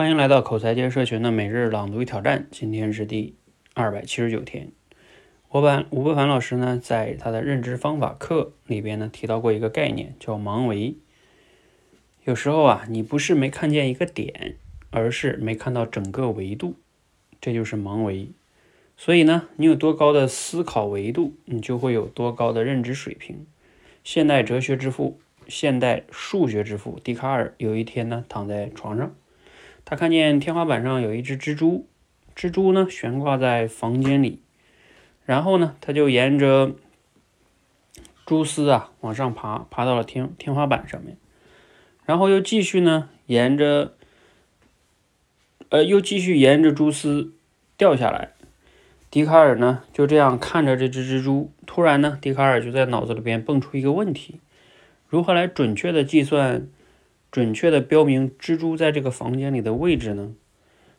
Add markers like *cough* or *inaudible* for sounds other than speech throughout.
欢迎来到口才界社群的每日朗读与挑战，今天是第二百七十九天。我把吴伯凡老师呢，在他的认知方法课里边呢，提到过一个概念，叫盲维。有时候啊，你不是没看见一个点，而是没看到整个维度，这就是盲维。所以呢，你有多高的思考维度，你就会有多高的认知水平。现代哲学之父、现代数学之父笛卡尔有一天呢，躺在床上。他看见天花板上有一只蜘蛛，蜘蛛呢悬挂在房间里，然后呢，他就沿着蛛丝啊往上爬，爬到了天天花板上面，然后又继续呢沿着，呃，又继续沿着蛛丝掉下来。笛卡尔呢就这样看着这只蜘蛛，突然呢，笛卡尔就在脑子里边蹦出一个问题：如何来准确的计算？准确的标明蜘蛛在这个房间里的位置呢？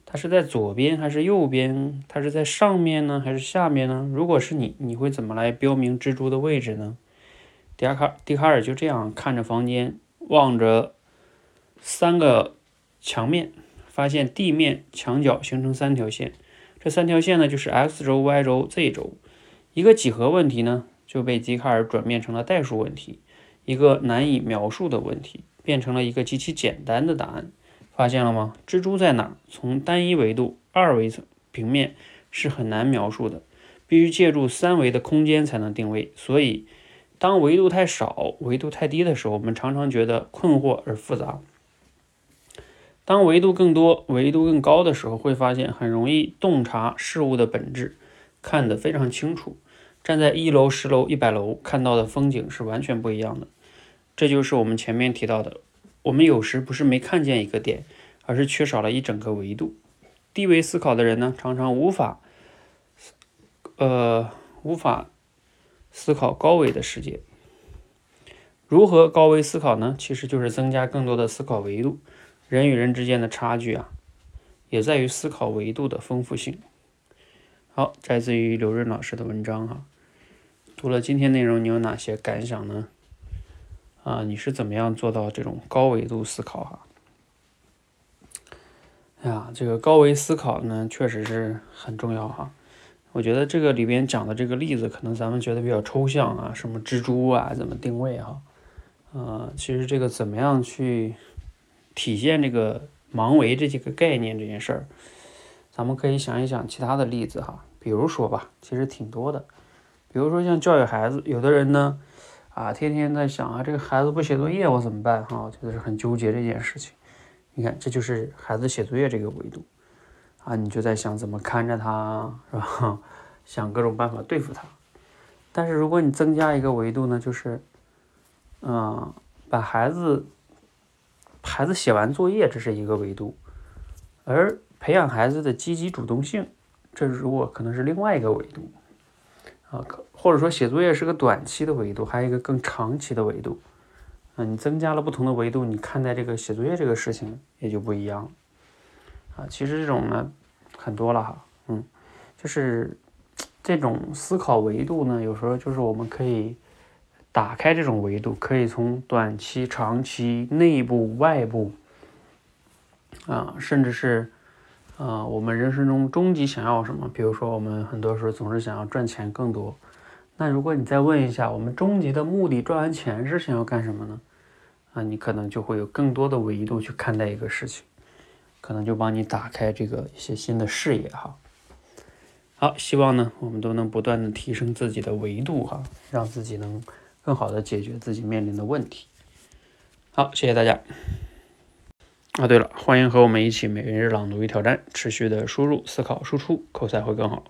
它是在左边还是右边？它是在上面呢还是下面呢？如果是你，你会怎么来标明蜘蛛的位置呢？笛卡笛卡尔就这样看着房间，望着三个墙面，发现地面、墙角形成三条线，这三条线呢就是 x 轴、y 轴、z 轴。一个几何问题呢就被笛卡尔转变成了代数问题，一个难以描述的问题。变成了一个极其简单的答案，发现了吗？蜘蛛在哪？从单一维度、二维层平面是很难描述的，必须借助三维的空间才能定位。所以，当维度太少、维度太低的时候，我们常常觉得困惑而复杂；当维度更多、维度更高的时候，会发现很容易洞察事物的本质，看得非常清楚。站在一楼、十楼、一百楼看到的风景是完全不一样的。这就是我们前面提到的，我们有时不是没看见一个点，而是缺少了一整个维度。低维思考的人呢，常常无法，呃，无法思考高维的世界。如何高维思考呢？其实就是增加更多的思考维度。人与人之间的差距啊，也在于思考维度的丰富性。好，摘自于刘润老师的文章哈。读了今天内容，你有哪些感想呢？啊，你是怎么样做到这种高维度思考哈？哎呀，这个高维思考呢，确实是很重要哈。我觉得这个里边讲的这个例子，可能咱们觉得比较抽象啊，什么蜘蛛啊，怎么定位哈？呃，其实这个怎么样去体现这个盲维这几个概念这件事儿，咱们可以想一想其他的例子哈。比如说吧，其实挺多的，比如说像教育孩子，有的人呢。啊，天天在想啊，这个孩子不写作业我怎么办？哈，我觉得是很纠结这件事情。你看，这就是孩子写作业这个维度啊，你就在想怎么看着他，是吧？*laughs* 想各种办法对付他。但是如果你增加一个维度呢，就是，嗯，把孩子，孩子写完作业这是一个维度，而培养孩子的积极主动性，这如果可能是另外一个维度。啊，或者说写作业是个短期的维度，还有一个更长期的维度。啊，你增加了不同的维度，你看待这个写作业这个事情也就不一样。啊，其实这种呢很多了哈，嗯，就是 *tsk* 这种思考维度呢，有时候就是我们可以打开这种维度，可以从短期、长期、内部、外部，啊，甚至是。呃，我们人生中终极想要什么？比如说，我们很多时候总是想要赚钱更多。那如果你再问一下，我们终极的目的，赚完钱是想要干什么呢？啊，你可能就会有更多的维度去看待一个事情，可能就帮你打开这个一些新的视野哈。好，希望呢，我们都能不断的提升自己的维度哈，让自己能更好的解决自己面临的问题。好，谢谢大家。啊，对了，欢迎和我们一起每日朗读与挑战，持续的输入、思考、输出，口才会更好。